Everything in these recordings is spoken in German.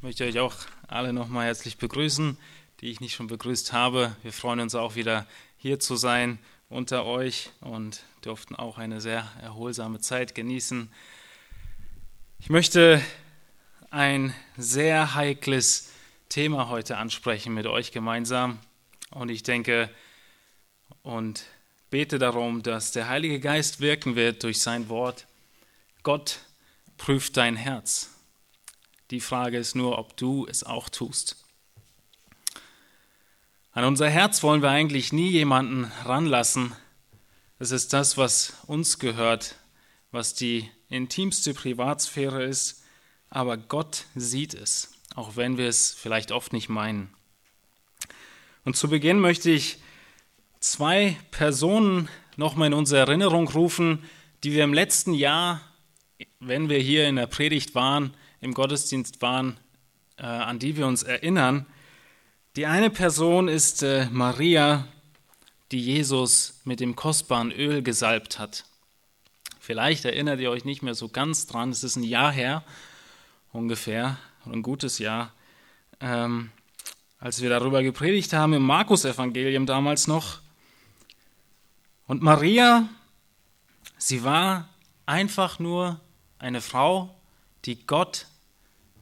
Ich möchte euch auch alle nochmal herzlich begrüßen, die ich nicht schon begrüßt habe. Wir freuen uns auch wieder hier zu sein unter euch und durften auch eine sehr erholsame Zeit genießen. Ich möchte ein sehr heikles Thema heute ansprechen mit euch gemeinsam und ich denke und bete darum, dass der Heilige Geist wirken wird durch sein Wort. Gott prüft dein Herz. Die Frage ist nur, ob du es auch tust. An unser Herz wollen wir eigentlich nie jemanden ranlassen. Es ist das, was uns gehört, was die intimste Privatsphäre ist, aber Gott sieht es, auch wenn wir es vielleicht oft nicht meinen. Und zu Beginn möchte ich zwei Personen nochmal in unsere Erinnerung rufen, die wir im letzten Jahr, wenn wir hier in der Predigt waren, im Gottesdienst waren, äh, an die wir uns erinnern. Die eine Person ist äh, Maria, die Jesus mit dem kostbaren Öl gesalbt hat. Vielleicht erinnert ihr euch nicht mehr so ganz dran, es ist ein Jahr her ungefähr, ein gutes Jahr, ähm, als wir darüber gepredigt haben im Markus-Evangelium damals noch. Und Maria, sie war einfach nur eine Frau, die Gott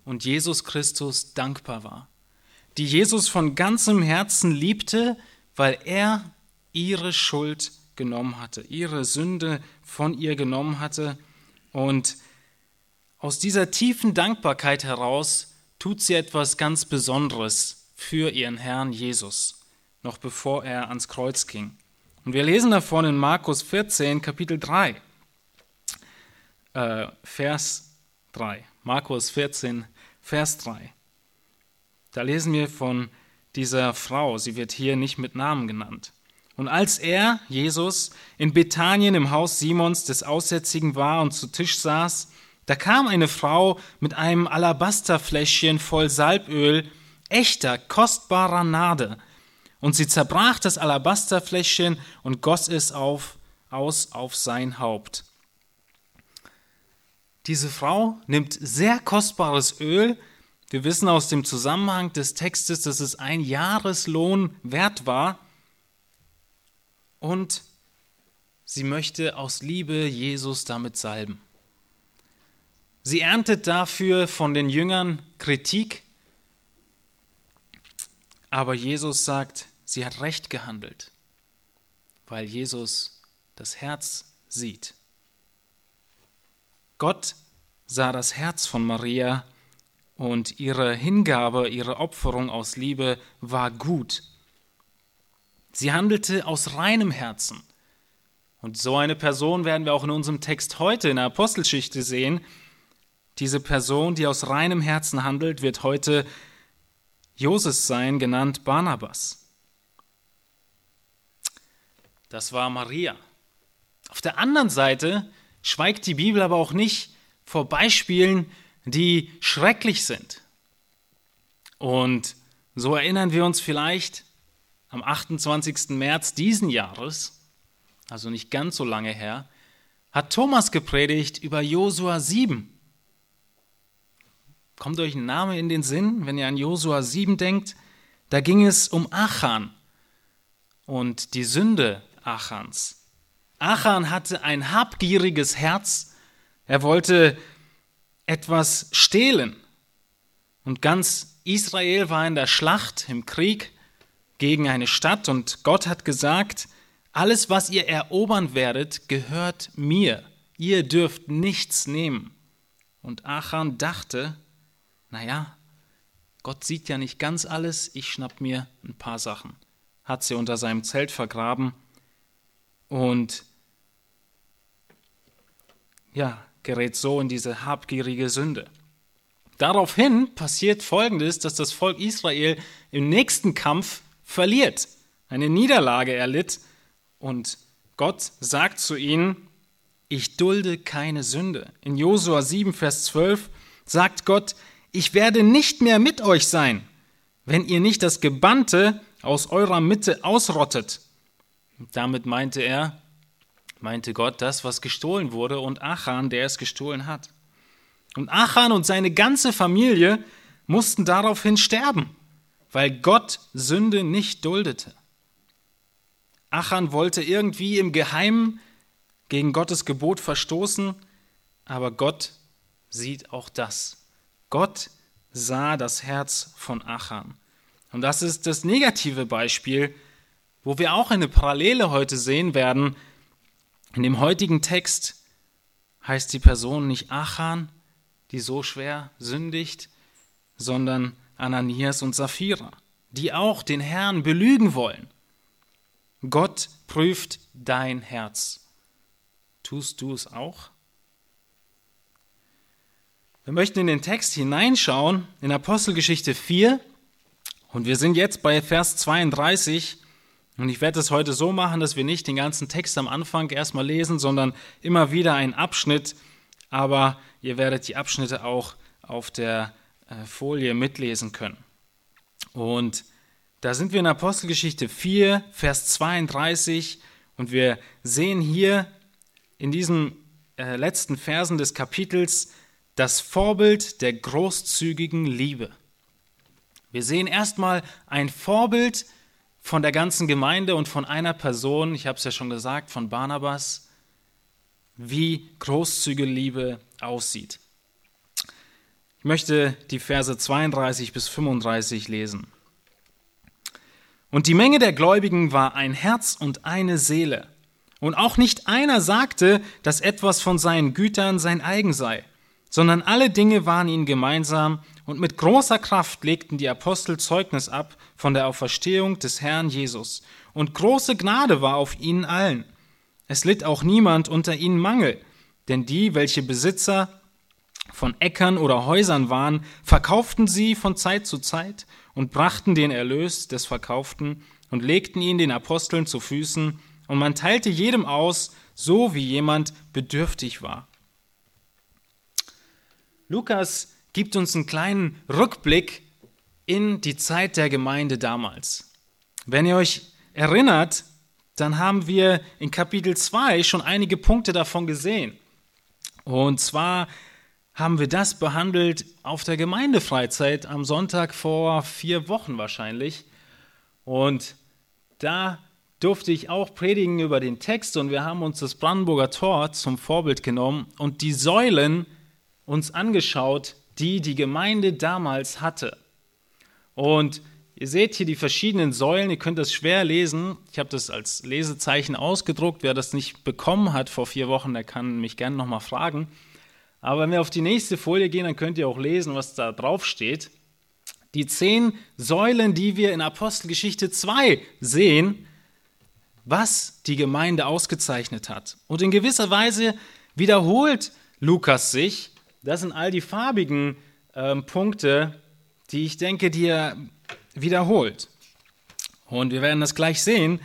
und Jesus Christus dankbar war, die Jesus von ganzem Herzen liebte, weil er ihre Schuld genommen hatte, ihre Sünde von ihr genommen hatte. Und aus dieser tiefen Dankbarkeit heraus tut sie etwas ganz Besonderes für ihren Herrn Jesus, noch bevor er ans Kreuz ging. Und wir lesen davon in Markus 14, Kapitel 3, äh, Vers 3. Markus 14, Vers 3. Da lesen wir von dieser Frau, sie wird hier nicht mit Namen genannt. Und als er, Jesus, in Bethanien im Haus Simons des Aussätzigen war und zu Tisch saß, da kam eine Frau mit einem Alabasterfläschchen voll Salböl, echter, kostbarer Nade. Und sie zerbrach das Alabasterfläschchen und goss es auf, aus auf sein Haupt. Diese Frau nimmt sehr kostbares Öl. Wir wissen aus dem Zusammenhang des Textes, dass es ein Jahreslohn wert war. Und sie möchte aus Liebe Jesus damit salben. Sie erntet dafür von den Jüngern Kritik, aber Jesus sagt, sie hat recht gehandelt, weil Jesus das Herz sieht. Gott sah das Herz von Maria und ihre Hingabe, ihre Opferung aus Liebe war gut. Sie handelte aus reinem Herzen. Und so eine Person werden wir auch in unserem Text heute in der Apostelgeschichte sehen. Diese Person, die aus reinem Herzen handelt, wird heute Joses sein, genannt Barnabas. Das war Maria. Auf der anderen Seite schweigt die Bibel aber auch nicht vor Beispielen, die schrecklich sind. Und so erinnern wir uns vielleicht am 28. März diesen Jahres, also nicht ganz so lange her, hat Thomas gepredigt über Josua 7. Kommt euch ein Name in den Sinn, wenn ihr an Josua 7 denkt? Da ging es um Achan und die Sünde Achans. Achan hatte ein habgieriges Herz. Er wollte etwas stehlen. Und ganz Israel war in der Schlacht, im Krieg gegen eine Stadt. Und Gott hat gesagt, alles, was ihr erobern werdet, gehört mir. Ihr dürft nichts nehmen. Und Achan dachte, naja, Gott sieht ja nicht ganz alles, ich schnapp mir ein paar Sachen. Hat sie unter seinem Zelt vergraben und ja, gerät so in diese habgierige Sünde. Daraufhin passiert Folgendes, dass das Volk Israel im nächsten Kampf verliert, eine Niederlage erlitt und Gott sagt zu ihnen, ich dulde keine Sünde. In Josua 7, Vers 12 sagt Gott, ich werde nicht mehr mit euch sein, wenn ihr nicht das Gebannte aus eurer Mitte ausrottet. Damit meinte er, meinte Gott, das, was gestohlen wurde, und Achan, der es gestohlen hat. Und Achan und seine ganze Familie mussten daraufhin sterben, weil Gott Sünde nicht duldete. Achan wollte irgendwie im Geheimen gegen Gottes Gebot verstoßen, aber Gott sieht auch das. Gott sah das Herz von Achan. Und das ist das negative Beispiel, wo wir auch eine Parallele heute sehen werden. In dem heutigen Text heißt die Person nicht Achan, die so schwer sündigt, sondern Ananias und Sapphira, die auch den Herrn belügen wollen. Gott prüft dein Herz. Tust du es auch? Wir möchten in den Text hineinschauen, in Apostelgeschichte 4, und wir sind jetzt bei Vers 32. Und ich werde es heute so machen, dass wir nicht den ganzen Text am Anfang erstmal lesen, sondern immer wieder einen Abschnitt. Aber ihr werdet die Abschnitte auch auf der äh, Folie mitlesen können. Und da sind wir in Apostelgeschichte 4, Vers 32. Und wir sehen hier in diesen äh, letzten Versen des Kapitels das Vorbild der großzügigen Liebe. Wir sehen erstmal ein Vorbild von der ganzen Gemeinde und von einer Person, ich habe es ja schon gesagt, von Barnabas, wie großzügige Liebe aussieht. Ich möchte die Verse 32 bis 35 lesen. Und die Menge der Gläubigen war ein Herz und eine Seele. Und auch nicht einer sagte, dass etwas von seinen Gütern sein eigen sei, sondern alle Dinge waren ihnen gemeinsam, und mit großer Kraft legten die Apostel Zeugnis ab von der Auferstehung des Herrn Jesus. Und große Gnade war auf ihnen allen. Es litt auch niemand unter ihnen Mangel, denn die, welche Besitzer von Äckern oder Häusern waren, verkauften sie von Zeit zu Zeit und brachten den Erlös des Verkauften und legten ihn den Aposteln zu Füßen, und man teilte jedem aus, so wie jemand bedürftig war. Lukas gibt uns einen kleinen Rückblick in die Zeit der Gemeinde damals. Wenn ihr euch erinnert, dann haben wir in Kapitel 2 schon einige Punkte davon gesehen. Und zwar haben wir das behandelt auf der Gemeindefreizeit am Sonntag vor vier Wochen wahrscheinlich. Und da durfte ich auch predigen über den Text und wir haben uns das Brandenburger Tor zum Vorbild genommen und die Säulen uns angeschaut, die die Gemeinde damals hatte. Und ihr seht hier die verschiedenen Säulen, ihr könnt das schwer lesen. Ich habe das als Lesezeichen ausgedruckt. Wer das nicht bekommen hat vor vier Wochen, der kann mich gerne nochmal fragen. Aber wenn wir auf die nächste Folie gehen, dann könnt ihr auch lesen, was da drauf steht. Die zehn Säulen, die wir in Apostelgeschichte 2 sehen, was die Gemeinde ausgezeichnet hat. Und in gewisser Weise wiederholt Lukas sich. Das sind all die farbigen ähm, Punkte, die ich denke, die er wiederholt. Und wir werden das gleich sehen.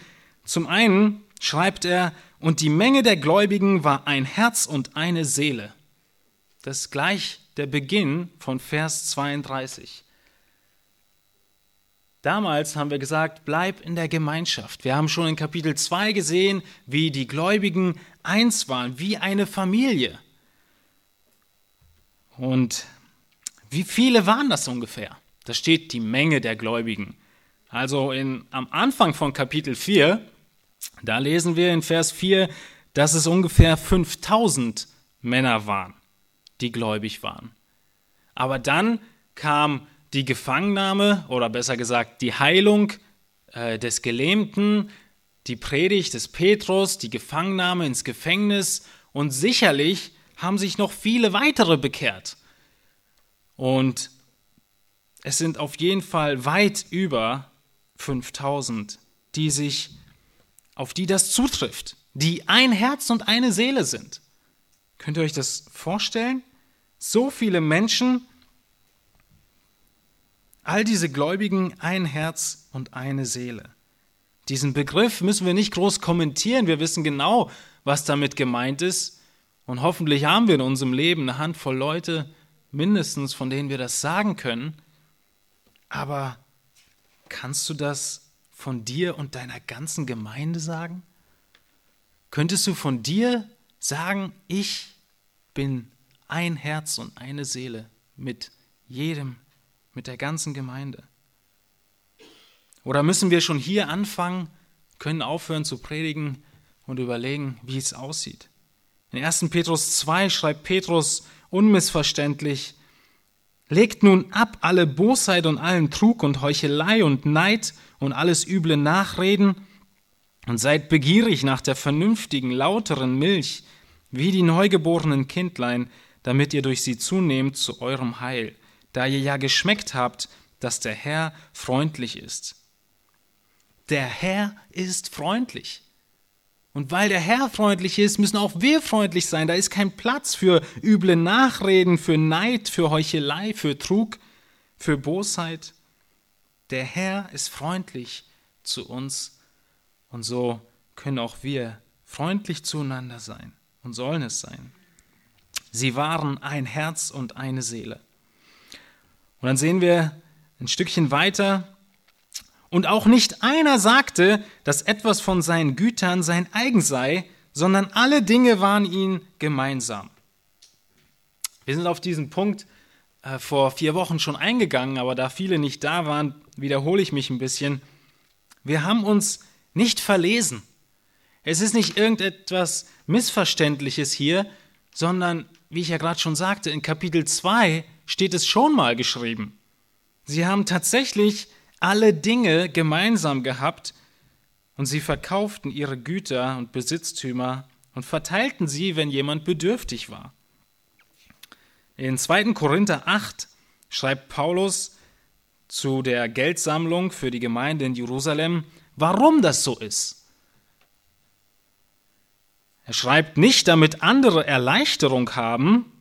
Zum einen schreibt er, und die Menge der Gläubigen war ein Herz und eine Seele. Das ist gleich der Beginn von Vers 32. Damals haben wir gesagt, bleib in der Gemeinschaft. Wir haben schon in Kapitel 2 gesehen, wie die Gläubigen eins waren, wie eine Familie. Und wie viele waren das ungefähr? Da steht die Menge der Gläubigen. Also in, am Anfang von Kapitel 4, da lesen wir in Vers 4, dass es ungefähr 5000 Männer waren, die gläubig waren. Aber dann kam die Gefangennahme oder besser gesagt die Heilung äh, des Gelähmten, die Predigt des Petrus, die Gefangennahme ins Gefängnis und sicherlich haben sich noch viele weitere bekehrt. Und es sind auf jeden Fall weit über 5000, die sich, auf die das zutrifft, die ein Herz und eine Seele sind. Könnt ihr euch das vorstellen? So viele Menschen, All diese Gläubigen, ein Herz und eine Seele. Diesen Begriff müssen wir nicht groß kommentieren. Wir wissen genau, was damit gemeint ist. Und hoffentlich haben wir in unserem Leben eine Handvoll Leute, mindestens, von denen wir das sagen können. Aber kannst du das von dir und deiner ganzen Gemeinde sagen? Könntest du von dir sagen, ich bin ein Herz und eine Seele mit jedem mit der ganzen Gemeinde? Oder müssen wir schon hier anfangen, können aufhören zu predigen und überlegen, wie es aussieht? In 1. Petrus 2 schreibt Petrus unmissverständlich, Legt nun ab alle Bosheit und allen Trug und Heuchelei und Neid und alles üble Nachreden und seid begierig nach der vernünftigen, lauteren Milch, wie die neugeborenen Kindlein, damit ihr durch sie zunehmt zu eurem Heil, da ihr ja geschmeckt habt, dass der Herr freundlich ist. Der Herr ist freundlich. Und weil der Herr freundlich ist, müssen auch wir freundlich sein. Da ist kein Platz für üble Nachreden, für Neid, für Heuchelei, für Trug, für Bosheit. Der Herr ist freundlich zu uns und so können auch wir freundlich zueinander sein und sollen es sein. Sie waren ein Herz und eine Seele. Und dann sehen wir ein Stückchen weiter, und auch nicht einer sagte, dass etwas von seinen Gütern sein eigen sei, sondern alle Dinge waren ihnen gemeinsam. Wir sind auf diesen Punkt äh, vor vier Wochen schon eingegangen, aber da viele nicht da waren, wiederhole ich mich ein bisschen. Wir haben uns nicht verlesen. Es ist nicht irgendetwas Missverständliches hier, sondern, wie ich ja gerade schon sagte, in Kapitel 2 steht es schon mal geschrieben. Sie haben tatsächlich alle Dinge gemeinsam gehabt und sie verkauften ihre Güter und Besitztümer und verteilten sie, wenn jemand bedürftig war. In 2. Korinther 8 schreibt Paulus zu der Geldsammlung für die Gemeinde in Jerusalem, warum das so ist. Er schreibt nicht, damit andere Erleichterung haben,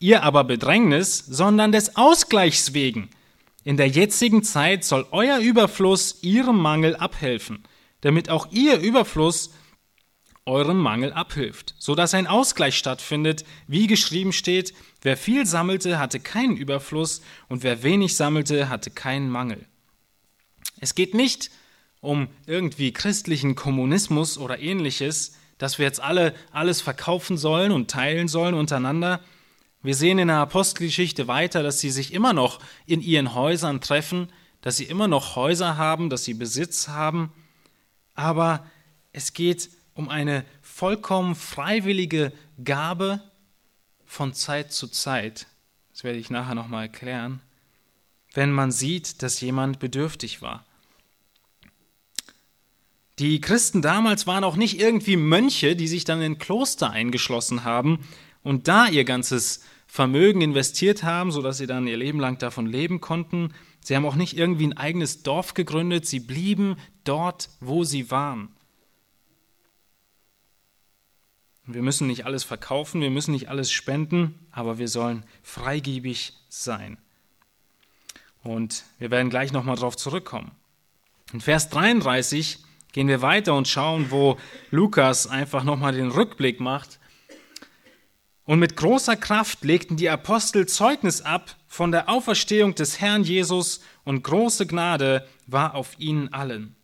ihr aber Bedrängnis, sondern des Ausgleichs wegen – in der jetzigen Zeit soll euer Überfluss ihrem Mangel abhelfen, damit auch ihr Überfluss eurem Mangel abhilft, so dass ein Ausgleich stattfindet, wie geschrieben steht, wer viel sammelte, hatte keinen Überfluss und wer wenig sammelte, hatte keinen Mangel. Es geht nicht um irgendwie christlichen Kommunismus oder ähnliches, dass wir jetzt alle alles verkaufen sollen und teilen sollen untereinander, wir sehen in der Apostelgeschichte weiter, dass sie sich immer noch in ihren Häusern treffen, dass sie immer noch Häuser haben, dass sie Besitz haben. Aber es geht um eine vollkommen freiwillige Gabe von Zeit zu Zeit. Das werde ich nachher nochmal erklären. Wenn man sieht, dass jemand bedürftig war. Die Christen damals waren auch nicht irgendwie Mönche, die sich dann in Kloster eingeschlossen haben und da ihr ganzes Vermögen investiert haben, sodass sie dann ihr Leben lang davon leben konnten. Sie haben auch nicht irgendwie ein eigenes Dorf gegründet, sie blieben dort, wo sie waren. Wir müssen nicht alles verkaufen, wir müssen nicht alles spenden, aber wir sollen freigebig sein. Und wir werden gleich nochmal darauf zurückkommen. In Vers 33 gehen wir weiter und schauen, wo Lukas einfach nochmal den Rückblick macht und mit großer Kraft legten die Apostel Zeugnis ab von der Auferstehung des Herrn Jesus und große Gnade war auf ihnen allen.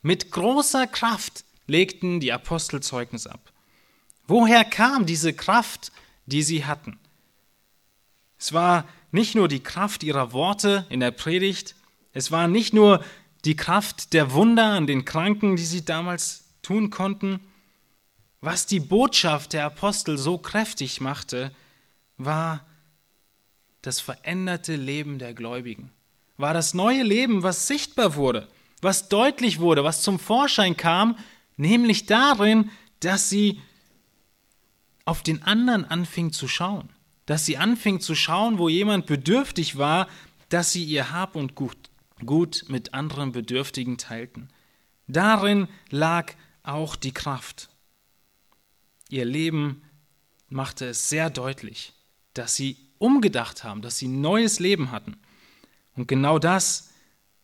Mit großer Kraft legten die Apostel Zeugnis ab. Woher kam diese Kraft, die sie hatten? Es war nicht nur die Kraft ihrer Worte in der Predigt, es war nicht nur die Kraft der Wunder an den Kranken, die sie damals tun konnten, was die Botschaft der Apostel so kräftig machte, war das veränderte Leben der Gläubigen, war das neue Leben, was sichtbar wurde, was deutlich wurde, was zum Vorschein kam, nämlich darin, dass sie auf den anderen anfing zu schauen, dass sie anfing zu schauen, wo jemand bedürftig war, dass sie ihr Hab und Gut, Gut mit anderen Bedürftigen teilten. Darin lag auch die Kraft. Ihr Leben machte es sehr deutlich, dass sie umgedacht haben, dass sie neues Leben hatten. Und genau das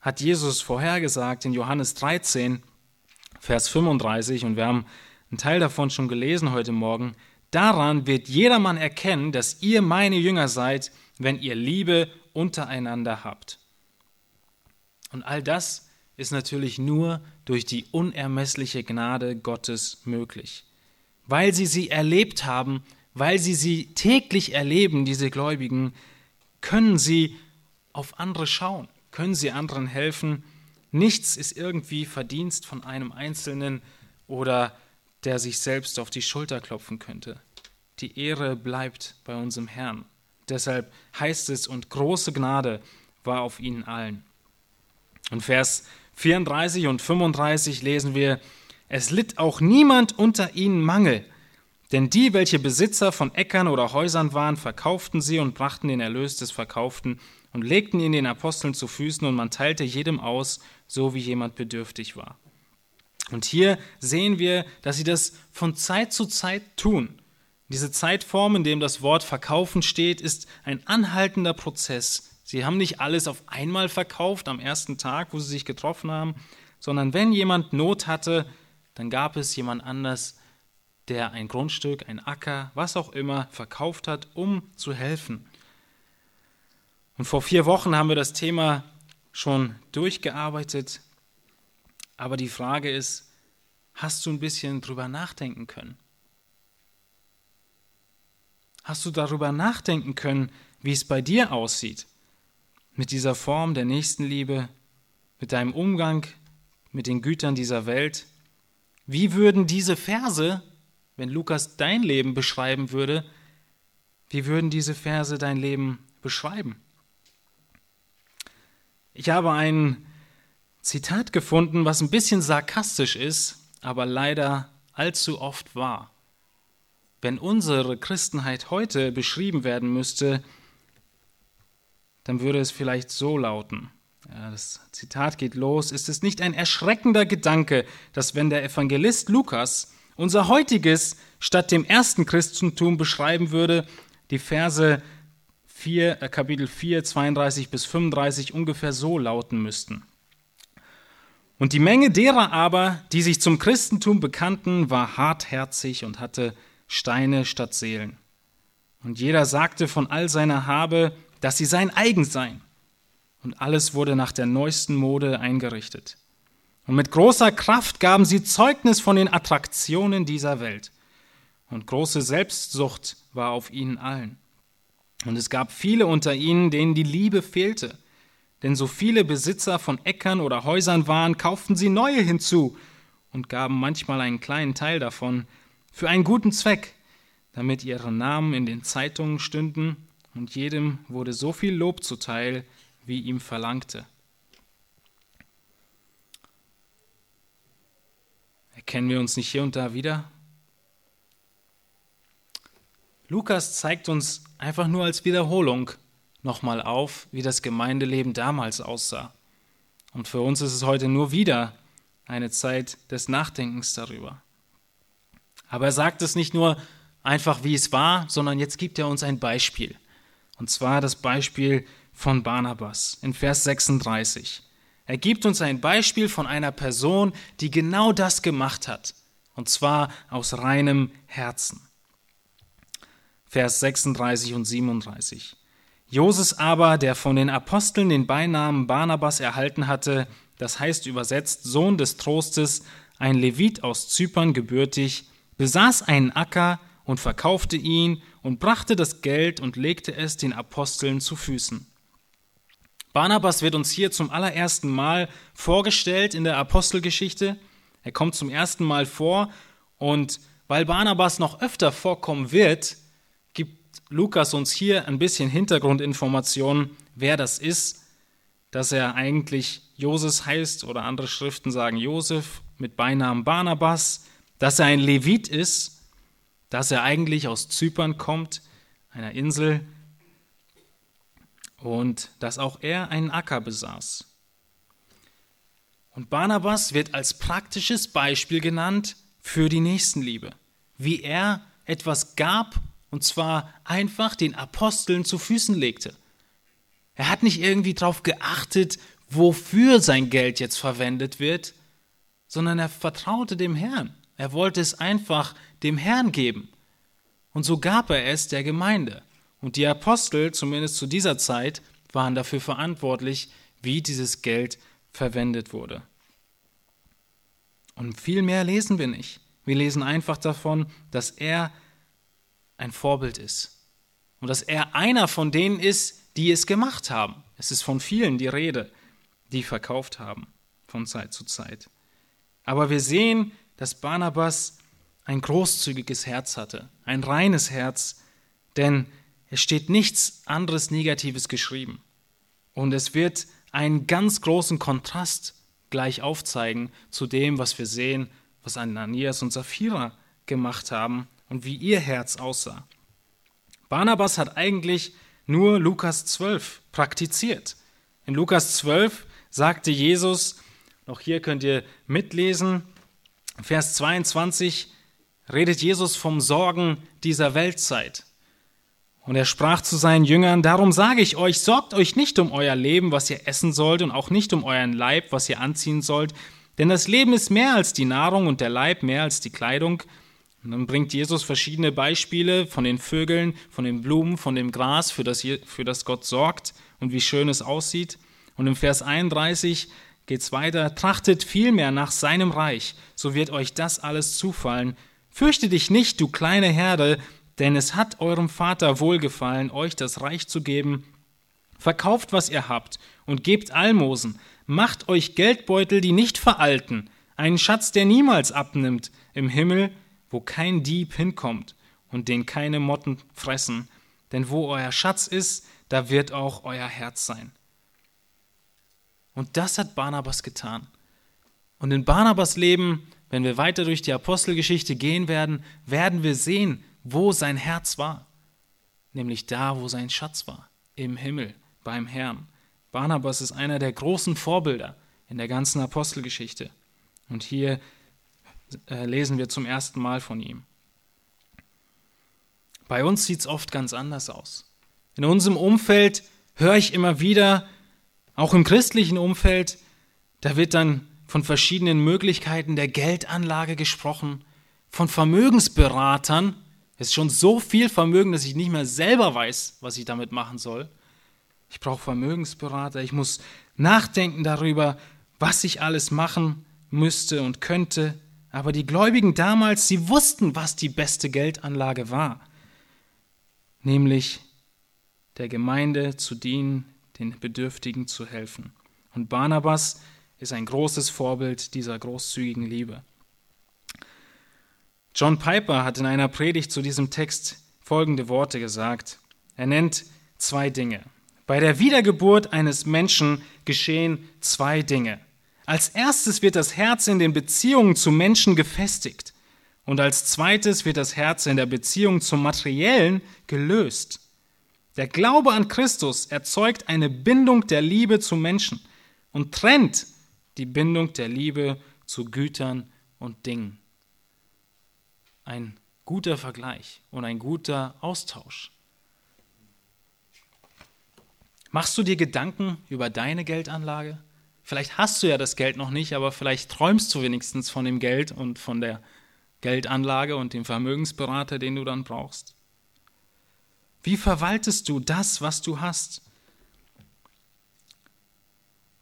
hat Jesus vorhergesagt in Johannes 13, Vers 35, und wir haben einen Teil davon schon gelesen heute Morgen. Daran wird jedermann erkennen, dass ihr meine Jünger seid, wenn ihr Liebe untereinander habt. Und all das ist natürlich nur durch die unermessliche Gnade Gottes möglich weil sie sie erlebt haben, weil sie sie täglich erleben, diese Gläubigen, können sie auf andere schauen? Können sie anderen helfen? Nichts ist irgendwie Verdienst von einem Einzelnen oder der sich selbst auf die Schulter klopfen könnte. Die Ehre bleibt bei unserem Herrn. Deshalb heißt es, und große Gnade war auf ihnen allen. Und Vers 34 und 35 lesen wir, es litt auch niemand unter ihnen Mangel, denn die, welche Besitzer von Äckern oder Häusern waren, verkauften sie und brachten den Erlös des Verkauften und legten ihn den Aposteln zu Füßen und man teilte jedem aus, so wie jemand bedürftig war. Und hier sehen wir, dass sie das von Zeit zu Zeit tun. Diese Zeitform, in dem das Wort verkaufen steht, ist ein anhaltender Prozess. Sie haben nicht alles auf einmal verkauft am ersten Tag, wo sie sich getroffen haben, sondern wenn jemand Not hatte, dann gab es jemand anders, der ein Grundstück, ein Acker, was auch immer verkauft hat, um zu helfen. Und vor vier Wochen haben wir das Thema schon durchgearbeitet. Aber die Frage ist, hast du ein bisschen drüber nachdenken können? Hast du darüber nachdenken können, wie es bei dir aussieht? Mit dieser Form der Nächstenliebe, mit deinem Umgang mit den Gütern dieser Welt? Wie würden diese Verse, wenn Lukas dein Leben beschreiben würde, wie würden diese Verse dein Leben beschreiben? Ich habe ein Zitat gefunden, was ein bisschen sarkastisch ist, aber leider allzu oft wahr. Wenn unsere Christenheit heute beschrieben werden müsste, dann würde es vielleicht so lauten. Ja, das Zitat geht los. Ist es nicht ein erschreckender Gedanke, dass wenn der Evangelist Lukas unser heutiges statt dem ersten Christentum beschreiben würde, die Verse 4, äh, Kapitel 4, 32 bis 35 ungefähr so lauten müssten. Und die Menge derer aber, die sich zum Christentum bekannten, war hartherzig und hatte Steine statt Seelen. Und jeder sagte von all seiner Habe, dass sie sein eigen seien. Und alles wurde nach der neuesten Mode eingerichtet. Und mit großer Kraft gaben sie Zeugnis von den Attraktionen dieser Welt. Und große Selbstsucht war auf ihnen allen. Und es gab viele unter ihnen, denen die Liebe fehlte. Denn so viele Besitzer von Äckern oder Häusern waren, kauften sie neue hinzu und gaben manchmal einen kleinen Teil davon für einen guten Zweck, damit ihre Namen in den Zeitungen stünden und jedem wurde so viel Lob zuteil, wie ihm verlangte. Erkennen wir uns nicht hier und da wieder? Lukas zeigt uns einfach nur als Wiederholung nochmal auf, wie das Gemeindeleben damals aussah. Und für uns ist es heute nur wieder eine Zeit des Nachdenkens darüber. Aber er sagt es nicht nur einfach, wie es war, sondern jetzt gibt er uns ein Beispiel. Und zwar das Beispiel von Barnabas in Vers 36. Er gibt uns ein Beispiel von einer Person, die genau das gemacht hat. Und zwar aus reinem Herzen. Vers 36 und 37. Joses aber, der von den Aposteln den Beinamen Barnabas erhalten hatte, das heißt übersetzt Sohn des Trostes, ein Levit aus Zypern gebürtig, besaß einen Acker und verkaufte ihn und brachte das Geld und legte es den Aposteln zu Füßen. Barnabas wird uns hier zum allerersten Mal vorgestellt in der Apostelgeschichte. Er kommt zum ersten Mal vor und weil Barnabas noch öfter vorkommen wird, Lukas uns hier ein bisschen Hintergrundinformationen, wer das ist, dass er eigentlich Joses heißt oder andere Schriften sagen Josef mit Beinamen Barnabas, dass er ein Levit ist, dass er eigentlich aus Zypern kommt, einer Insel, und dass auch er einen Acker besaß. Und Barnabas wird als praktisches Beispiel genannt für die Nächstenliebe, wie er etwas gab und zwar einfach den Aposteln zu Füßen legte. Er hat nicht irgendwie darauf geachtet, wofür sein Geld jetzt verwendet wird, sondern er vertraute dem Herrn. Er wollte es einfach dem Herrn geben. Und so gab er es der Gemeinde. Und die Apostel, zumindest zu dieser Zeit, waren dafür verantwortlich, wie dieses Geld verwendet wurde. Und viel mehr lesen wir nicht. Wir lesen einfach davon, dass er ein Vorbild ist. Und dass er einer von denen ist, die es gemacht haben. Es ist von vielen die Rede, die verkauft haben von Zeit zu Zeit. Aber wir sehen, dass Barnabas ein großzügiges Herz hatte, ein reines Herz, denn es steht nichts anderes Negatives geschrieben. Und es wird einen ganz großen Kontrast gleich aufzeigen zu dem, was wir sehen, was Ananias und Sapphira gemacht haben und wie ihr Herz aussah. Barnabas hat eigentlich nur Lukas 12 praktiziert. In Lukas 12 sagte Jesus, auch hier könnt ihr mitlesen, Vers 22 redet Jesus vom Sorgen dieser Weltzeit. Und er sprach zu seinen Jüngern, darum sage ich euch, sorgt euch nicht um euer Leben, was ihr essen sollt, und auch nicht um euren Leib, was ihr anziehen sollt, denn das Leben ist mehr als die Nahrung und der Leib mehr als die Kleidung. Und dann bringt Jesus verschiedene Beispiele von den Vögeln, von den Blumen, von dem Gras, für das, für das Gott sorgt und wie schön es aussieht. Und im Vers 31 geht es weiter, trachtet vielmehr nach seinem Reich, so wird euch das alles zufallen. Fürchte dich nicht, du kleine Herde, denn es hat eurem Vater wohlgefallen, euch das Reich zu geben. Verkauft, was ihr habt, und gebt Almosen. Macht euch Geldbeutel, die nicht veralten, einen Schatz, der niemals abnimmt, im Himmel, wo kein Dieb hinkommt und den keine Motten fressen. Denn wo euer Schatz ist, da wird auch euer Herz sein. Und das hat Barnabas getan. Und in Barnabas Leben, wenn wir weiter durch die Apostelgeschichte gehen werden, werden wir sehen, wo sein Herz war, nämlich da, wo sein Schatz war, im Himmel, beim Herrn. Barnabas ist einer der großen Vorbilder in der ganzen Apostelgeschichte. Und hier äh, lesen wir zum ersten Mal von ihm. Bei uns sieht es oft ganz anders aus. In unserem Umfeld höre ich immer wieder, auch im christlichen Umfeld, da wird dann von verschiedenen Möglichkeiten der Geldanlage gesprochen, von Vermögensberatern, es ist schon so viel Vermögen, dass ich nicht mehr selber weiß, was ich damit machen soll. Ich brauche Vermögensberater, ich muss nachdenken darüber, was ich alles machen müsste und könnte. Aber die Gläubigen damals, sie wussten, was die beste Geldanlage war, nämlich der Gemeinde zu dienen, den Bedürftigen zu helfen. Und Barnabas ist ein großes Vorbild dieser großzügigen Liebe. John Piper hat in einer Predigt zu diesem Text folgende Worte gesagt. Er nennt zwei Dinge. Bei der Wiedergeburt eines Menschen geschehen zwei Dinge. Als erstes wird das Herz in den Beziehungen zu Menschen gefestigt und als zweites wird das Herz in der Beziehung zum Materiellen gelöst. Der Glaube an Christus erzeugt eine Bindung der Liebe zu Menschen und trennt die Bindung der Liebe zu Gütern und Dingen ein guter Vergleich und ein guter Austausch. Machst du dir Gedanken über deine Geldanlage? Vielleicht hast du ja das Geld noch nicht, aber vielleicht träumst du wenigstens von dem Geld und von der Geldanlage und dem Vermögensberater, den du dann brauchst. Wie verwaltest du das, was du hast?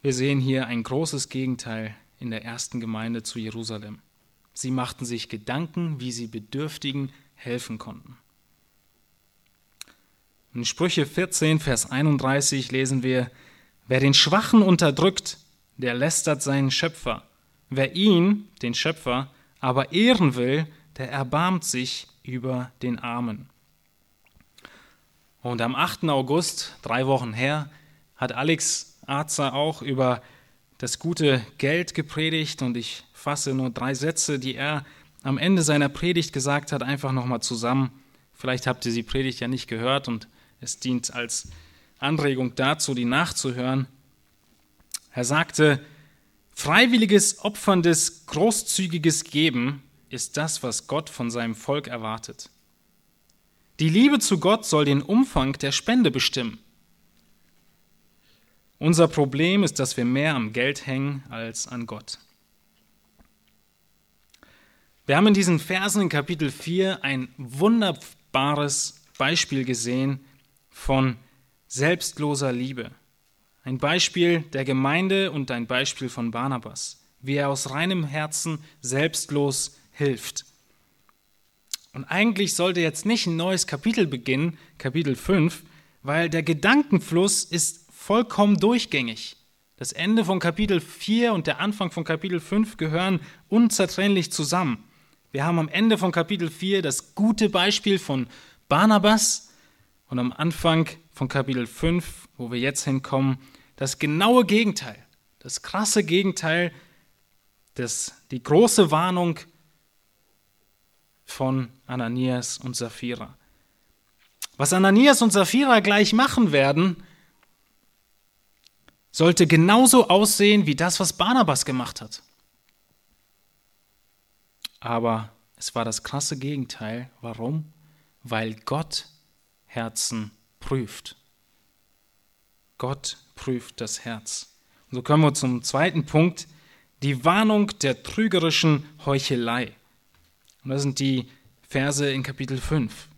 Wir sehen hier ein großes Gegenteil in der ersten Gemeinde zu Jerusalem. Sie machten sich Gedanken, wie sie Bedürftigen helfen konnten. In Sprüche 14, Vers 31 lesen wir, Wer den Schwachen unterdrückt, der lästert seinen Schöpfer. Wer ihn, den Schöpfer, aber ehren will, der erbarmt sich über den Armen. Und am 8. August, drei Wochen her, hat Alex Arzer auch über das gute Geld gepredigt und ich fasse nur drei Sätze, die er am Ende seiner Predigt gesagt hat, einfach nochmal zusammen. Vielleicht habt ihr die Predigt ja nicht gehört und es dient als Anregung dazu, die nachzuhören. Er sagte, freiwilliges, opferndes, großzügiges Geben ist das, was Gott von seinem Volk erwartet. Die Liebe zu Gott soll den Umfang der Spende bestimmen. Unser Problem ist, dass wir mehr am Geld hängen als an Gott. Wir haben in diesen Versen in Kapitel 4 ein wunderbares Beispiel gesehen von selbstloser Liebe. Ein Beispiel der Gemeinde und ein Beispiel von Barnabas, wie er aus reinem Herzen selbstlos hilft. Und eigentlich sollte jetzt nicht ein neues Kapitel beginnen, Kapitel 5, weil der Gedankenfluss ist vollkommen durchgängig. Das Ende von Kapitel 4 und der Anfang von Kapitel 5 gehören unzertrennlich zusammen. Wir haben am Ende von Kapitel 4 das gute Beispiel von Barnabas und am Anfang von Kapitel 5, wo wir jetzt hinkommen, das genaue Gegenteil, das krasse Gegenteil, das, die große Warnung von Ananias und Sapphira. Was Ananias und Sapphira gleich machen werden, sollte genauso aussehen wie das, was Barnabas gemacht hat. Aber es war das krasse Gegenteil. Warum? Weil Gott Herzen prüft. Gott prüft das Herz. Und so kommen wir zum zweiten Punkt, die Warnung der trügerischen Heuchelei. Und das sind die Verse in Kapitel 5.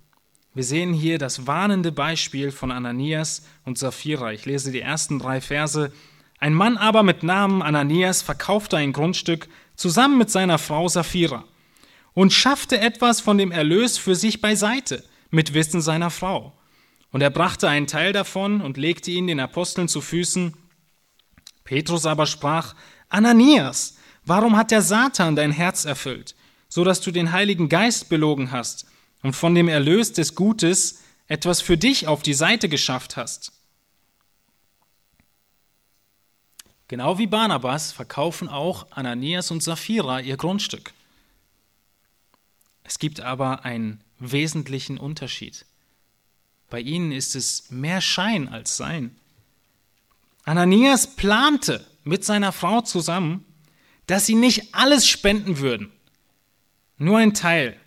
Wir sehen hier das warnende Beispiel von Ananias und Sapphira. Ich lese die ersten drei Verse. Ein Mann aber mit Namen Ananias verkaufte ein Grundstück zusammen mit seiner Frau Sapphira und schaffte etwas von dem Erlös für sich beiseite, mit Wissen seiner Frau. Und er brachte einen Teil davon und legte ihn den Aposteln zu Füßen. Petrus aber sprach, Ananias, warum hat der Satan dein Herz erfüllt, so dass du den Heiligen Geist belogen hast und von dem Erlös des Gutes etwas für dich auf die Seite geschafft hast? Genau wie Barnabas verkaufen auch Ananias und Sapphira ihr Grundstück. Es gibt aber einen wesentlichen Unterschied. Bei ihnen ist es mehr Schein als Sein. Ananias plante mit seiner Frau zusammen, dass sie nicht alles spenden würden. Nur ein Teil.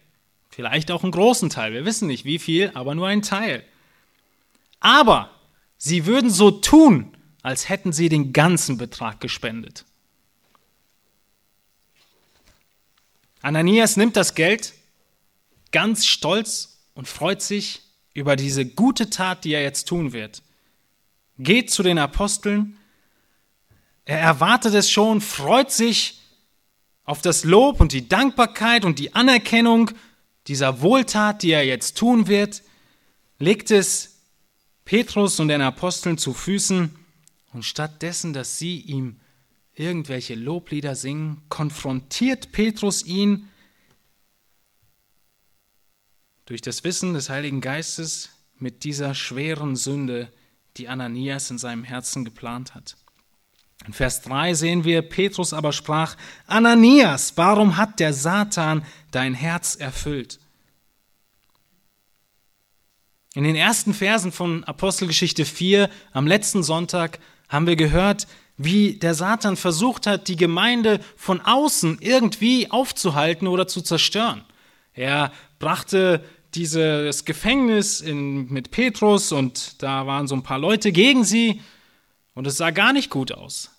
Vielleicht auch einen großen Teil. Wir wissen nicht wie viel, aber nur ein Teil. Aber sie würden so tun, als hätten sie den ganzen Betrag gespendet. Ananias nimmt das Geld ganz stolz und freut sich über diese gute Tat, die er jetzt tun wird. Geht zu den Aposteln, er erwartet es schon, freut sich auf das Lob und die Dankbarkeit und die Anerkennung dieser Wohltat, die er jetzt tun wird, legt es Petrus und den Aposteln zu Füßen und stattdessen, dass sie ihm irgendwelche Loblieder singen, konfrontiert Petrus ihn durch das Wissen des Heiligen Geistes mit dieser schweren Sünde, die Ananias in seinem Herzen geplant hat. In Vers 3 sehen wir, Petrus aber sprach, Ananias, warum hat der Satan dein Herz erfüllt? In den ersten Versen von Apostelgeschichte 4 am letzten Sonntag haben wir gehört, wie der Satan versucht hat, die Gemeinde von außen irgendwie aufzuhalten oder zu zerstören. Er brachte dieses Gefängnis in, mit Petrus und da waren so ein paar Leute gegen sie und es sah gar nicht gut aus.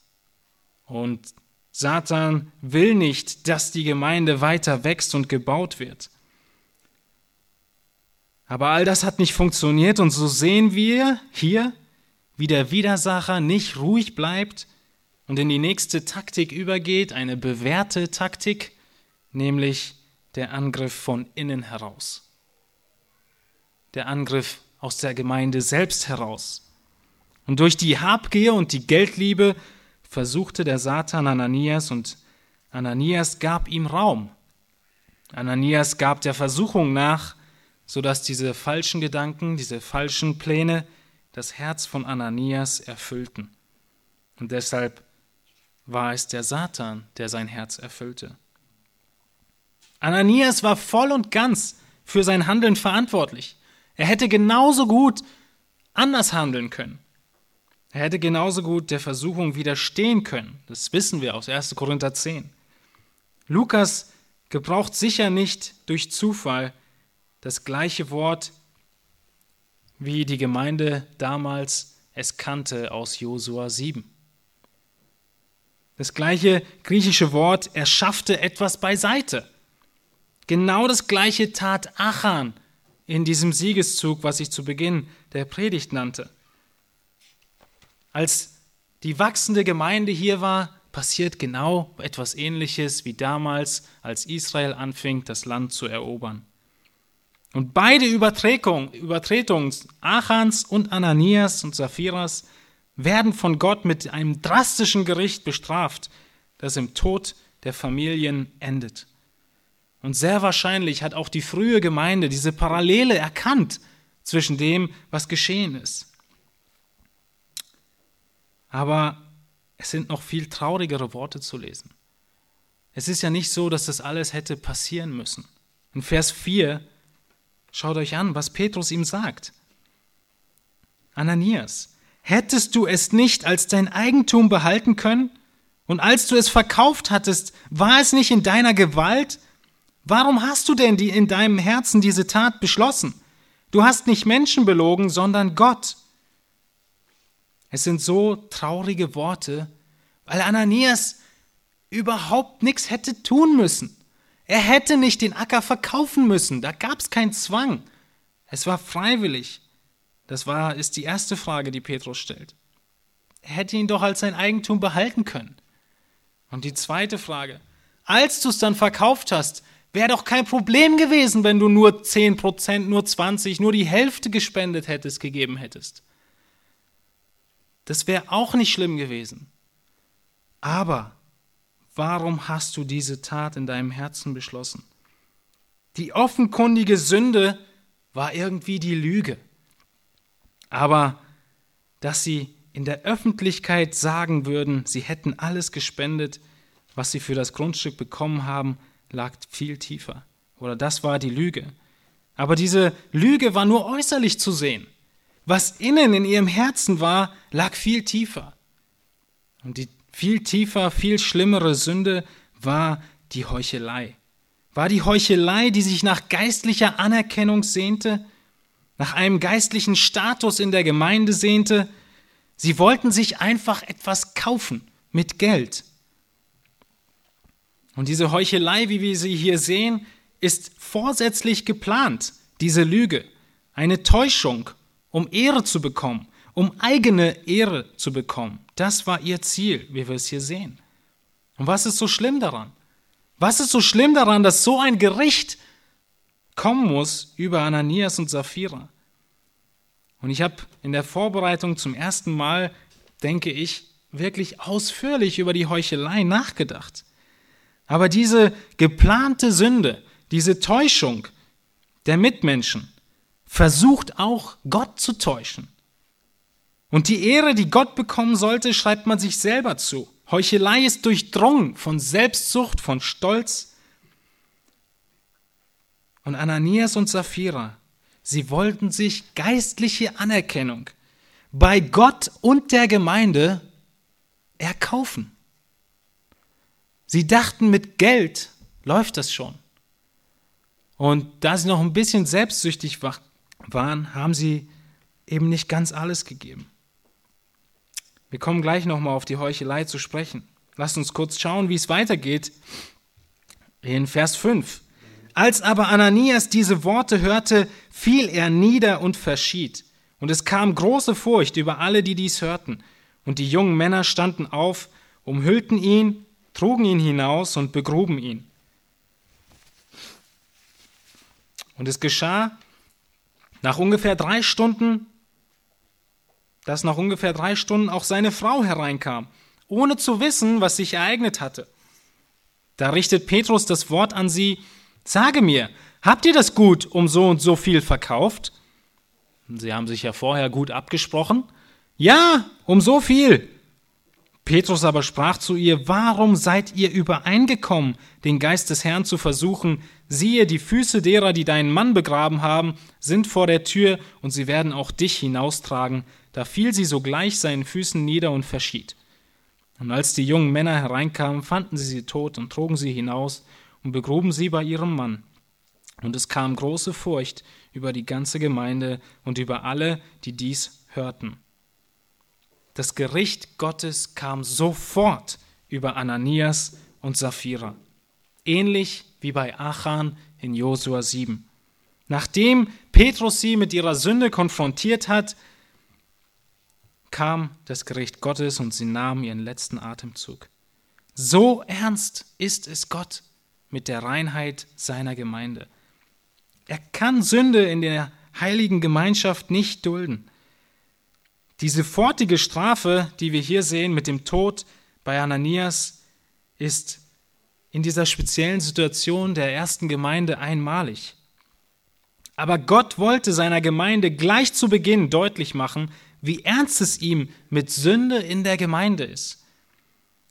Und Satan will nicht, dass die Gemeinde weiter wächst und gebaut wird. Aber all das hat nicht funktioniert und so sehen wir hier, wie der Widersacher nicht ruhig bleibt und in die nächste Taktik übergeht, eine bewährte Taktik, nämlich der Angriff von innen heraus der Angriff aus der Gemeinde selbst heraus. Und durch die Habgier und die Geldliebe versuchte der Satan Ananias und Ananias gab ihm Raum. Ananias gab der Versuchung nach, sodass diese falschen Gedanken, diese falschen Pläne das Herz von Ananias erfüllten. Und deshalb war es der Satan, der sein Herz erfüllte. Ananias war voll und ganz für sein Handeln verantwortlich. Er hätte genauso gut anders handeln können. Er hätte genauso gut der Versuchung widerstehen können. Das wissen wir aus 1. Korinther 10. Lukas gebraucht sicher nicht durch Zufall das gleiche Wort, wie die Gemeinde damals es kannte aus Josua 7. Das gleiche griechische Wort, er schaffte etwas beiseite. Genau das gleiche tat Achan in diesem Siegeszug, was ich zu Beginn der Predigt nannte. Als die wachsende Gemeinde hier war, passiert genau etwas Ähnliches wie damals, als Israel anfing, das Land zu erobern. Und beide Übertretungen, Achans und Ananias und Saphiras werden von Gott mit einem drastischen Gericht bestraft, das im Tod der Familien endet. Und sehr wahrscheinlich hat auch die frühe Gemeinde diese Parallele erkannt zwischen dem, was geschehen ist. Aber es sind noch viel traurigere Worte zu lesen. Es ist ja nicht so, dass das alles hätte passieren müssen. In Vers 4 schaut euch an, was Petrus ihm sagt. Ananias, hättest du es nicht als dein Eigentum behalten können? Und als du es verkauft hattest, war es nicht in deiner Gewalt? Warum hast du denn in deinem Herzen diese Tat beschlossen? Du hast nicht Menschen belogen, sondern Gott. Es sind so traurige Worte, weil Ananias überhaupt nichts hätte tun müssen. Er hätte nicht den Acker verkaufen müssen, da gab es keinen Zwang. Es war freiwillig. Das war, ist die erste Frage, die Petrus stellt. Er hätte ihn doch als sein Eigentum behalten können. Und die zweite Frage, als du es dann verkauft hast, wäre doch kein Problem gewesen, wenn du nur 10%, nur 20%, nur die Hälfte gespendet hättest, gegeben hättest. Das wäre auch nicht schlimm gewesen. Aber warum hast du diese Tat in deinem Herzen beschlossen? Die offenkundige Sünde war irgendwie die Lüge. Aber dass sie in der Öffentlichkeit sagen würden, sie hätten alles gespendet, was sie für das Grundstück bekommen haben, lag viel tiefer. Oder das war die Lüge. Aber diese Lüge war nur äußerlich zu sehen. Was innen in ihrem Herzen war, lag viel tiefer. Und die viel tiefer, viel schlimmere Sünde war die Heuchelei. War die Heuchelei, die sich nach geistlicher Anerkennung sehnte, nach einem geistlichen Status in der Gemeinde sehnte. Sie wollten sich einfach etwas kaufen mit Geld. Und diese Heuchelei, wie wir sie hier sehen, ist vorsätzlich geplant, diese Lüge, eine Täuschung, um Ehre zu bekommen, um eigene Ehre zu bekommen. Das war ihr Ziel, wie wir es hier sehen. Und was ist so schlimm daran? Was ist so schlimm daran, dass so ein Gericht kommen muss über Ananias und Sapphira? Und ich habe in der Vorbereitung zum ersten Mal, denke ich, wirklich ausführlich über die Heuchelei nachgedacht. Aber diese geplante Sünde, diese Täuschung der Mitmenschen, versucht auch Gott zu täuschen. Und die Ehre, die Gott bekommen sollte, schreibt man sich selber zu. Heuchelei ist durchdrungen von Selbstsucht, von Stolz. Und Ananias und Sapphira, sie wollten sich geistliche Anerkennung bei Gott und der Gemeinde erkaufen. Sie dachten, mit Geld läuft das schon. Und da sie noch ein bisschen selbstsüchtig waren, haben sie eben nicht ganz alles gegeben. Wir kommen gleich nochmal auf die Heuchelei zu sprechen. Lasst uns kurz schauen, wie es weitergeht. In Vers 5. Als aber Ananias diese Worte hörte, fiel er nieder und verschied. Und es kam große Furcht über alle, die dies hörten. Und die jungen Männer standen auf, umhüllten ihn, trugen ihn hinaus und begruben ihn. Und es geschah nach ungefähr drei Stunden, dass nach ungefähr drei Stunden auch seine Frau hereinkam, ohne zu wissen, was sich ereignet hatte. Da richtet Petrus das Wort an sie, Sage mir, habt ihr das Gut um so und so viel verkauft? Sie haben sich ja vorher gut abgesprochen. Ja, um so viel. Petrus aber sprach zu ihr, Warum seid ihr übereingekommen, den Geist des Herrn zu versuchen? Siehe, die Füße derer, die deinen Mann begraben haben, sind vor der Tür, und sie werden auch dich hinaustragen. Da fiel sie sogleich seinen Füßen nieder und verschied. Und als die jungen Männer hereinkamen, fanden sie sie tot und trugen sie hinaus und begruben sie bei ihrem Mann. Und es kam große Furcht über die ganze Gemeinde und über alle, die dies hörten. Das Gericht Gottes kam sofort über Ananias und Sapphira, ähnlich wie bei Achan in Josua 7. Nachdem Petrus sie mit ihrer Sünde konfrontiert hat, kam das Gericht Gottes und sie nahmen ihren letzten Atemzug. So ernst ist es Gott mit der Reinheit seiner Gemeinde. Er kann Sünde in der heiligen Gemeinschaft nicht dulden. Die sofortige Strafe, die wir hier sehen mit dem Tod bei Ananias, ist in dieser speziellen Situation der ersten Gemeinde einmalig. Aber Gott wollte seiner Gemeinde gleich zu Beginn deutlich machen, wie ernst es ihm mit Sünde in der Gemeinde ist.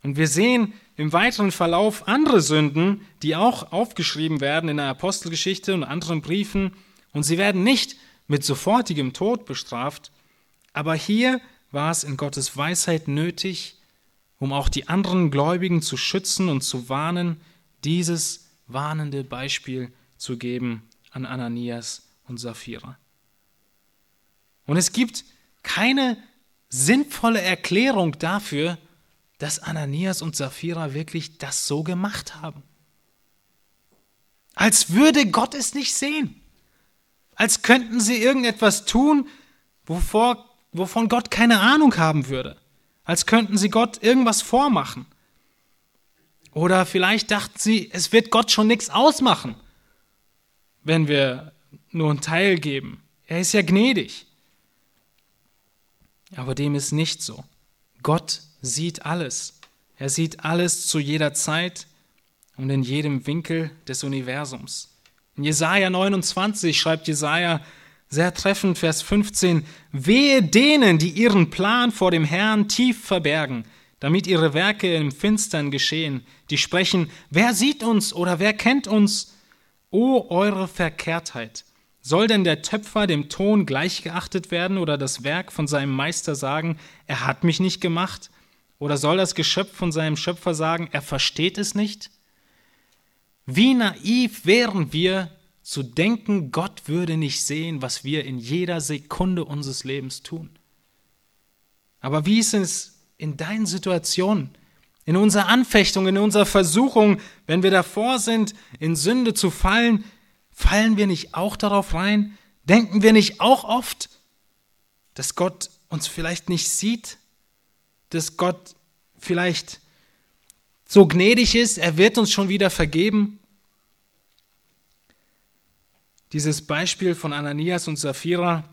Und wir sehen im weiteren Verlauf andere Sünden, die auch aufgeschrieben werden in der Apostelgeschichte und anderen Briefen, und sie werden nicht mit sofortigem Tod bestraft, aber hier war es in Gottes Weisheit nötig, um auch die anderen Gläubigen zu schützen und zu warnen, dieses warnende Beispiel zu geben an Ananias und Sapphira. Und es gibt keine sinnvolle Erklärung dafür, dass Ananias und Sapphira wirklich das so gemacht haben. Als würde Gott es nicht sehen. Als könnten sie irgendetwas tun, wovor, wovon Gott keine Ahnung haben würde. Als könnten sie Gott irgendwas vormachen. Oder vielleicht dachten sie, es wird Gott schon nichts ausmachen, wenn wir nur einen Teil geben. Er ist ja gnädig. Aber dem ist nicht so. Gott sieht alles. Er sieht alles zu jeder Zeit und in jedem Winkel des Universums. In Jesaja 29 schreibt Jesaja sehr treffend, Vers 15: Wehe denen, die ihren Plan vor dem Herrn tief verbergen, damit ihre Werke im Finstern geschehen, die sprechen: Wer sieht uns oder wer kennt uns? O eure Verkehrtheit! Soll denn der Töpfer dem Ton gleichgeachtet werden oder das Werk von seinem Meister sagen, er hat mich nicht gemacht? Oder soll das Geschöpf von seinem Schöpfer sagen, er versteht es nicht? Wie naiv wären wir zu denken, Gott würde nicht sehen, was wir in jeder Sekunde unseres Lebens tun. Aber wie ist es in deinen Situationen, in unserer Anfechtung, in unserer Versuchung, wenn wir davor sind, in Sünde zu fallen, Fallen wir nicht auch darauf rein? Denken wir nicht auch oft, dass Gott uns vielleicht nicht sieht? Dass Gott vielleicht so gnädig ist, er wird uns schon wieder vergeben? Dieses Beispiel von Ananias und Sapphira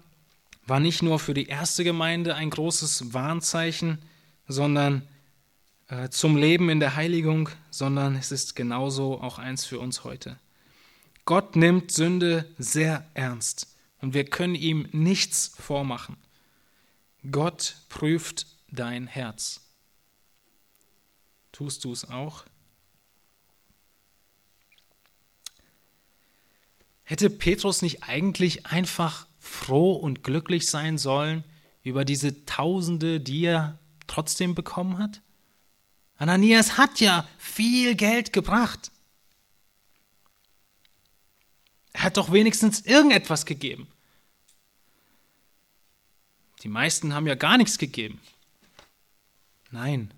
war nicht nur für die erste Gemeinde ein großes Warnzeichen, sondern äh, zum Leben in der Heiligung, sondern es ist genauso auch eins für uns heute. Gott nimmt Sünde sehr ernst und wir können ihm nichts vormachen. Gott prüft dein Herz. Tust du es auch? Hätte Petrus nicht eigentlich einfach froh und glücklich sein sollen über diese Tausende, die er trotzdem bekommen hat? Ananias hat ja viel Geld gebracht. Er hat doch wenigstens irgendetwas gegeben. Die meisten haben ja gar nichts gegeben. Nein,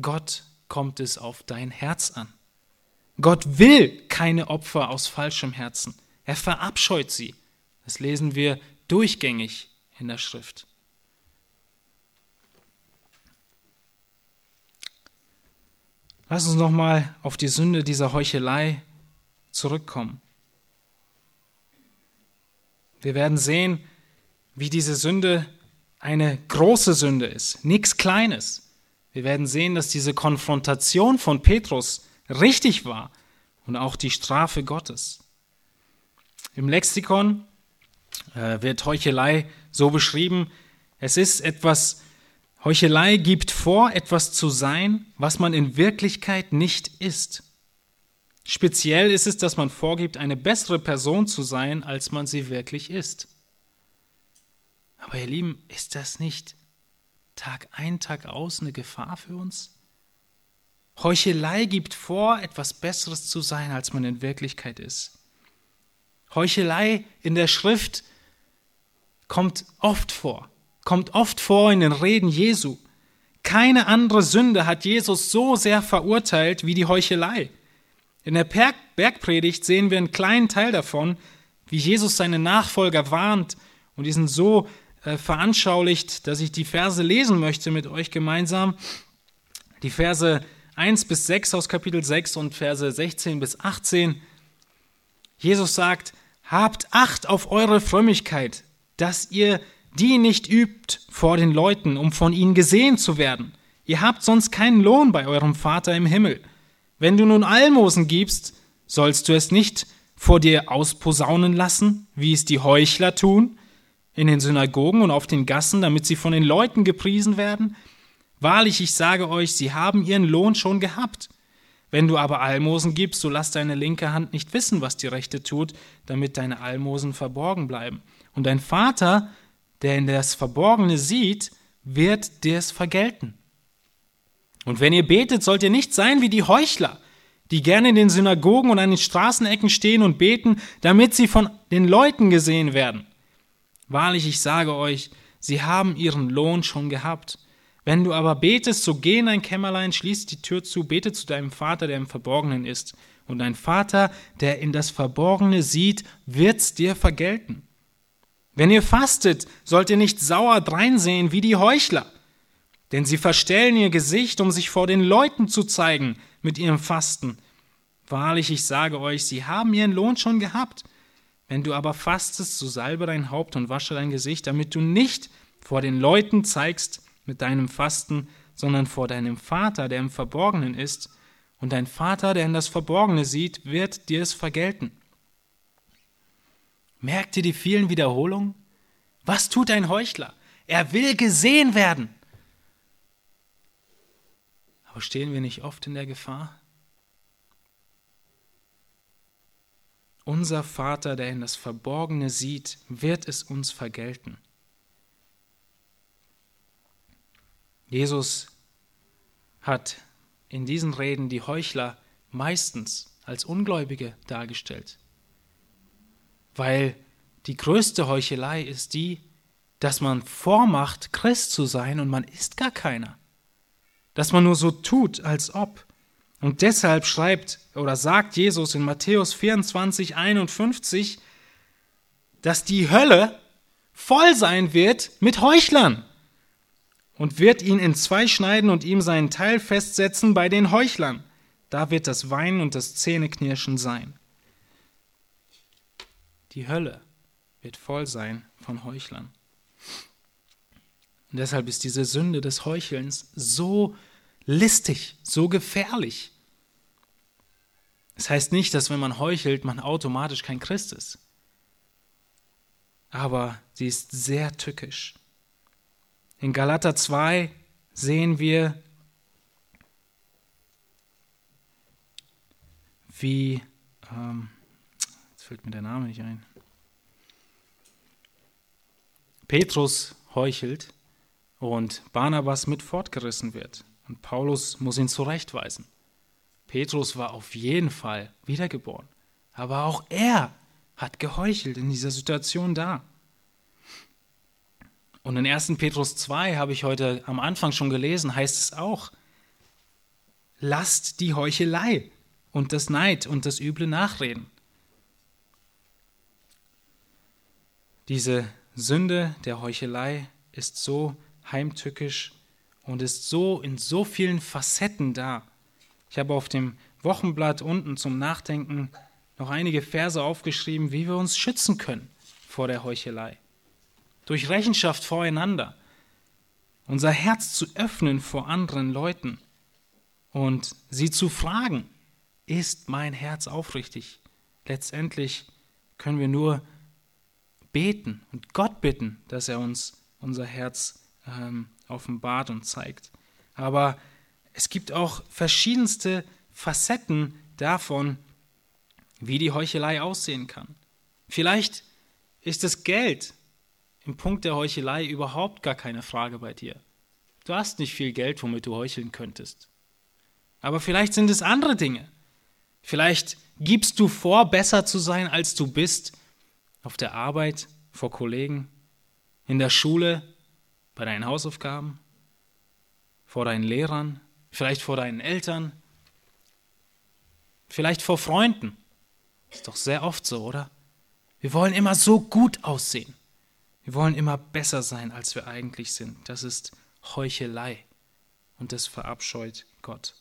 Gott kommt es auf dein Herz an. Gott will keine Opfer aus falschem Herzen. Er verabscheut sie. Das lesen wir durchgängig in der Schrift. Lass uns nochmal auf die Sünde dieser Heuchelei zurückkommen. Wir werden sehen, wie diese Sünde eine große Sünde ist, nichts Kleines. Wir werden sehen, dass diese Konfrontation von Petrus richtig war und auch die Strafe Gottes. Im Lexikon äh, wird Heuchelei so beschrieben, es ist etwas, Heuchelei gibt vor, etwas zu sein, was man in Wirklichkeit nicht ist. Speziell ist es, dass man vorgibt, eine bessere Person zu sein, als man sie wirklich ist. Aber ihr Lieben, ist das nicht Tag ein, Tag aus eine Gefahr für uns? Heuchelei gibt vor, etwas Besseres zu sein, als man in Wirklichkeit ist. Heuchelei in der Schrift kommt oft vor, kommt oft vor in den Reden Jesu. Keine andere Sünde hat Jesus so sehr verurteilt wie die Heuchelei. In der Bergpredigt sehen wir einen kleinen Teil davon, wie Jesus seine Nachfolger warnt und diesen so äh, veranschaulicht, dass ich die Verse lesen möchte mit euch gemeinsam. Die Verse 1 bis 6 aus Kapitel 6 und Verse 16 bis 18. Jesus sagt, habt Acht auf eure Frömmigkeit, dass ihr die nicht übt vor den Leuten, um von ihnen gesehen zu werden. Ihr habt sonst keinen Lohn bei eurem Vater im Himmel. Wenn du nun Almosen gibst, sollst du es nicht vor dir ausposaunen lassen, wie es die Heuchler tun, in den Synagogen und auf den Gassen, damit sie von den Leuten gepriesen werden? Wahrlich, ich sage euch, sie haben ihren Lohn schon gehabt. Wenn du aber Almosen gibst, so lass deine linke Hand nicht wissen, was die rechte tut, damit deine Almosen verborgen bleiben. Und dein Vater, der in das Verborgene sieht, wird dir es vergelten. Und wenn ihr betet, sollt ihr nicht sein wie die Heuchler, die gerne in den Synagogen und an den Straßenecken stehen und beten, damit sie von den Leuten gesehen werden. Wahrlich, ich sage euch, sie haben ihren Lohn schon gehabt. Wenn du aber betest, so geh in dein Kämmerlein, schließ die Tür zu, bete zu deinem Vater, der im Verborgenen ist. Und dein Vater, der in das Verborgene sieht, wird's dir vergelten. Wenn ihr fastet, sollt ihr nicht sauer dreinsehen wie die Heuchler, denn sie verstellen ihr Gesicht, um sich vor den Leuten zu zeigen mit ihrem Fasten. Wahrlich, ich sage euch, sie haben ihren Lohn schon gehabt. Wenn du aber fastest, so salbe dein Haupt und wasche dein Gesicht, damit du nicht vor den Leuten zeigst, mit deinem Fasten, sondern vor deinem Vater, der im Verborgenen ist, und dein Vater, der in das Verborgene sieht, wird dir es vergelten. Merkt ihr die vielen Wiederholungen? Was tut ein Heuchler? Er will gesehen werden. Aber stehen wir nicht oft in der Gefahr? Unser Vater, der in das Verborgene sieht, wird es uns vergelten. Jesus hat in diesen Reden die Heuchler meistens als Ungläubige dargestellt, weil die größte Heuchelei ist die, dass man vormacht, Christ zu sein und man ist gar keiner, dass man nur so tut, als ob. Und deshalb schreibt oder sagt Jesus in Matthäus 24, 51, dass die Hölle voll sein wird mit Heuchlern und wird ihn in zwei schneiden und ihm seinen Teil festsetzen bei den Heuchlern. Da wird das Weinen und das Zähneknirschen sein. Die Hölle wird voll sein von Heuchlern. Und deshalb ist diese Sünde des Heuchelns so listig, so gefährlich. Es das heißt nicht, dass wenn man heuchelt, man automatisch kein Christ ist. Aber sie ist sehr tückisch. In Galater 2 sehen wir, wie, ähm, jetzt fällt mir der Name nicht ein, Petrus heuchelt und Barnabas mit fortgerissen wird. Und Paulus muss ihn zurechtweisen. Petrus war auf jeden Fall wiedergeboren, aber auch er hat geheuchelt in dieser Situation da. Und in 1. Petrus 2 habe ich heute am Anfang schon gelesen, heißt es auch, lasst die Heuchelei und das Neid und das üble Nachreden. Diese Sünde der Heuchelei ist so heimtückisch und ist so in so vielen Facetten da. Ich habe auf dem Wochenblatt unten zum Nachdenken noch einige Verse aufgeschrieben, wie wir uns schützen können vor der Heuchelei durch Rechenschaft voreinander, unser Herz zu öffnen vor anderen Leuten und sie zu fragen, ist mein Herz aufrichtig? Letztendlich können wir nur beten und Gott bitten, dass er uns unser Herz ähm, offenbart und zeigt. Aber es gibt auch verschiedenste Facetten davon, wie die Heuchelei aussehen kann. Vielleicht ist es Geld, im Punkt der Heuchelei überhaupt gar keine Frage bei dir. Du hast nicht viel Geld, womit du heucheln könntest. Aber vielleicht sind es andere Dinge. Vielleicht gibst du vor, besser zu sein, als du bist, auf der Arbeit, vor Kollegen, in der Schule, bei deinen Hausaufgaben, vor deinen Lehrern, vielleicht vor deinen Eltern, vielleicht vor Freunden. Ist doch sehr oft so, oder? Wir wollen immer so gut aussehen. Wir wollen immer besser sein, als wir eigentlich sind. Das ist Heuchelei und das verabscheut Gott.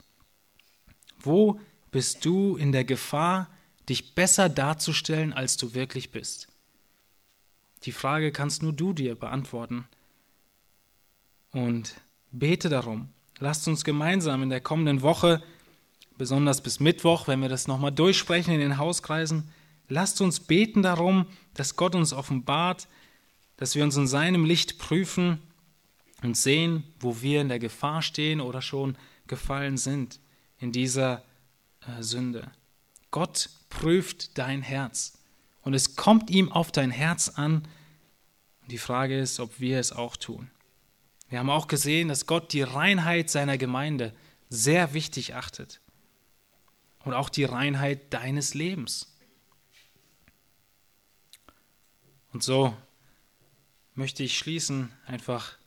Wo bist du in der Gefahr, dich besser darzustellen, als du wirklich bist? Die Frage kannst nur du dir beantworten. Und bete darum. Lasst uns gemeinsam in der kommenden Woche, besonders bis Mittwoch, wenn wir das nochmal durchsprechen in den Hauskreisen, lasst uns beten darum, dass Gott uns offenbart, dass wir uns in seinem Licht prüfen und sehen, wo wir in der Gefahr stehen oder schon gefallen sind in dieser äh, Sünde. Gott prüft dein Herz und es kommt ihm auf dein Herz an. Die Frage ist, ob wir es auch tun. Wir haben auch gesehen, dass Gott die Reinheit seiner Gemeinde sehr wichtig achtet und auch die Reinheit deines Lebens. Und so möchte ich schließen, einfach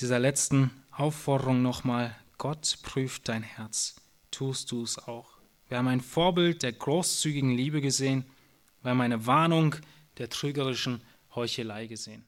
dieser letzten Aufforderung nochmal, Gott prüft dein Herz, tust du es auch. Wir haben ein Vorbild der großzügigen Liebe gesehen, wir haben eine Warnung der trügerischen Heuchelei gesehen.